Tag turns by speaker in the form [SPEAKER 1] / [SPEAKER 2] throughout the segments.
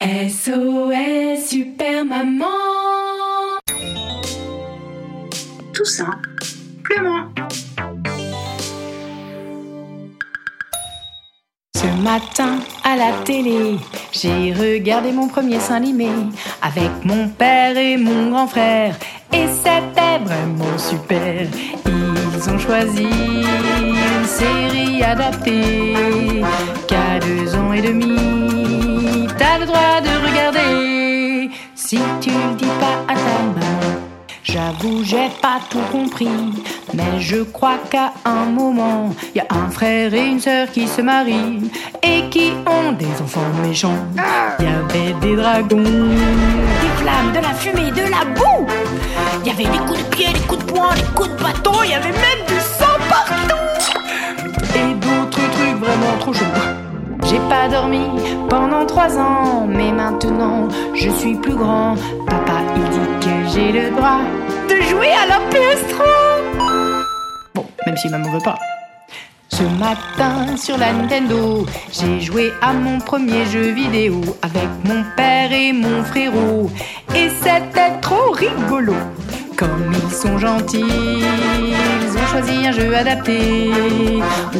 [SPEAKER 1] SOS Super Maman
[SPEAKER 2] Tout simplement.
[SPEAKER 1] Ce matin à la télé, j'ai regardé mon premier sein animé avec mon père et mon grand frère. Et c'était vraiment super. Ils ont choisi une série adaptée qu'à deux ans et demi, Si tu le dis pas à ta maman, j'avoue, j'ai pas tout compris. Mais je crois qu'à un moment, y a un frère et une sœur qui se marient et qui ont des enfants méchants. Y avait des dragons, des flammes, de la fumée, de la boue. Y avait des coups de pied, des coups de poing, des coups de bâton, y avait même du sang partout. Et d'autres trucs vraiment trop chauds. J'ai pas dormi pendant trois ans, mais maintenant je suis plus grand. Papa, il dit que j'ai le droit de jouer à la PS3. Bon, même si maman veut pas. Ce matin sur la Nintendo, j'ai joué à mon premier jeu vidéo avec mon père et mon frérot. Et c'était trop rigolo. Comme ils sont gentils, ils ont choisi un jeu adapté.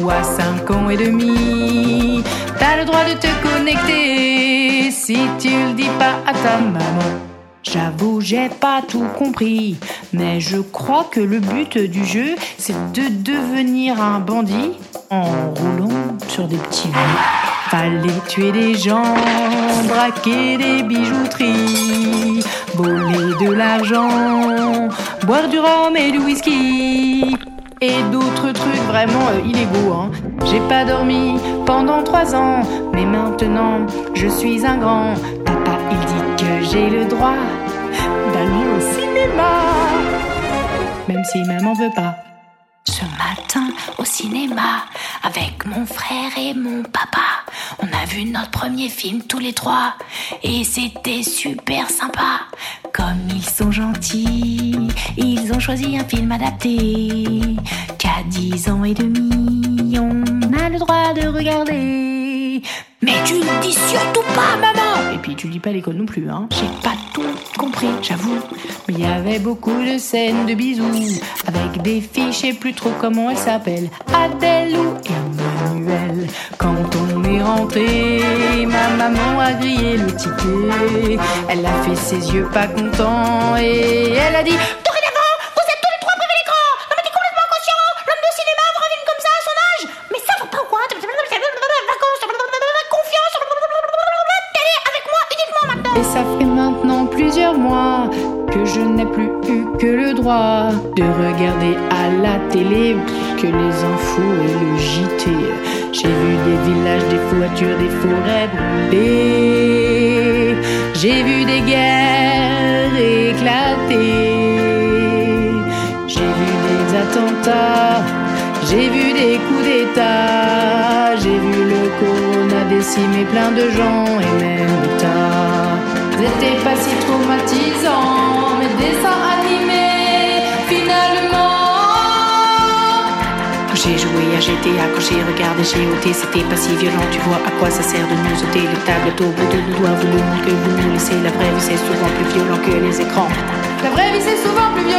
[SPEAKER 1] Ou à 5 ans et demi, t'as le droit de te connecter si tu le dis pas à ta maman. J'avoue, j'ai pas tout compris, mais je crois que le but du jeu, c'est de devenir un bandit en roulant sur des petits loups. Fallait tuer des gens, braquer des bijouteries, voler de l'argent, boire du rhum et du whisky. Et d'autres trucs vraiment euh, illégaux. Hein. J'ai pas dormi pendant trois ans, mais maintenant je suis un grand. Papa, il dit que j'ai le droit d'aller au cinéma, même si maman veut pas. Ce matin au cinéma, avec mon frère et mon papa, on a vu notre premier film tous les trois et c'était super sympa. Comme ils sont gentils, ils ont choisi un film adapté qu'à 10 ans et demi, on a le droit de regarder. Mais tu le dis surtout pas, maman. Et puis tu lis pas l'école non plus, hein. J'ai pas tout compris, j'avoue. Mais il y avait beaucoup de scènes de bisous avec des filles, je sais plus trop comment elles s'appellent, Adèle ou Quand on est rentré, ma maman a grillé le ticket. Elle a fait ses yeux pas contents et elle a dit maintenant plusieurs mois que je n'ai plus eu que le droit de regarder à la télé que les infos et le JT. J'ai vu des villages, des voitures, des forêts brûlées. J'ai vu des guerres éclater. J'ai vu des attentats. J'ai vu des coups d'état. J'ai vu le corona décimer plein de gens et même l'État. C'était pas si traumatisant, mais dessins animés, finalement. Quand j'ai joué à GTA, quand j'ai regardé chez OT, c'était pas si violent. Tu vois à quoi ça sert de nous ôter les tablettes au bout de nos doigts. Vous le monde que vous nous laissez, la vraie vie c'est souvent plus violent que les écrans. La vraie vie c'est souvent plus violent